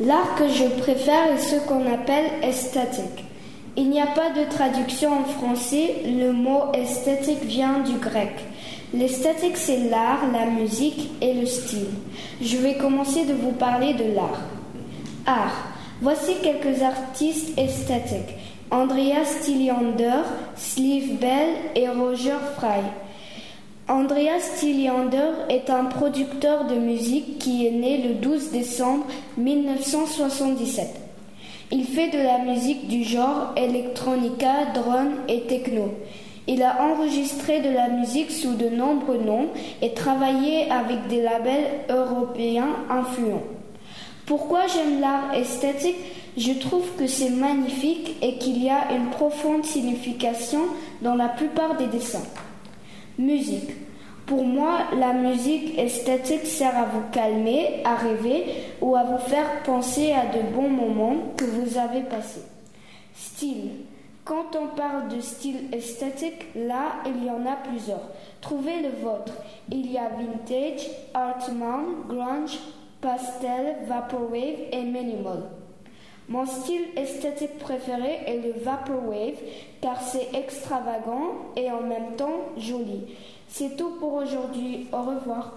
L'art que je préfère est ce qu'on appelle esthétique. Il n'y a pas de traduction en français, le mot esthétique vient du grec. L'esthétique, c'est l'art, la musique et le style. Je vais commencer de vous parler de l'art. Art. Voici quelques artistes esthétiques. Andrea Styliander, Steve Bell et Roger Fry. Andrea Styliander est un producteur de musique qui est né le 12 décembre 1977. Il fait de la musique du genre electronica, drone et techno. Il a enregistré de la musique sous de nombreux noms et travaillé avec des labels européens influents. Pourquoi j'aime l'art esthétique? Je trouve que c'est magnifique et qu'il y a une profonde signification dans la plupart des dessins. Musique. Pour moi, la musique esthétique sert à vous calmer, à rêver ou à vous faire penser à de bons moments que vous avez passés. Style. Quand on parle de style esthétique, là, il y en a plusieurs. Trouvez le vôtre. Il y a vintage, artman, grunge, pastel, vaporwave et minimal. Mon style esthétique préféré est le vaporwave car c'est extravagant et en même temps joli. C'est tout pour aujourd'hui. Au revoir.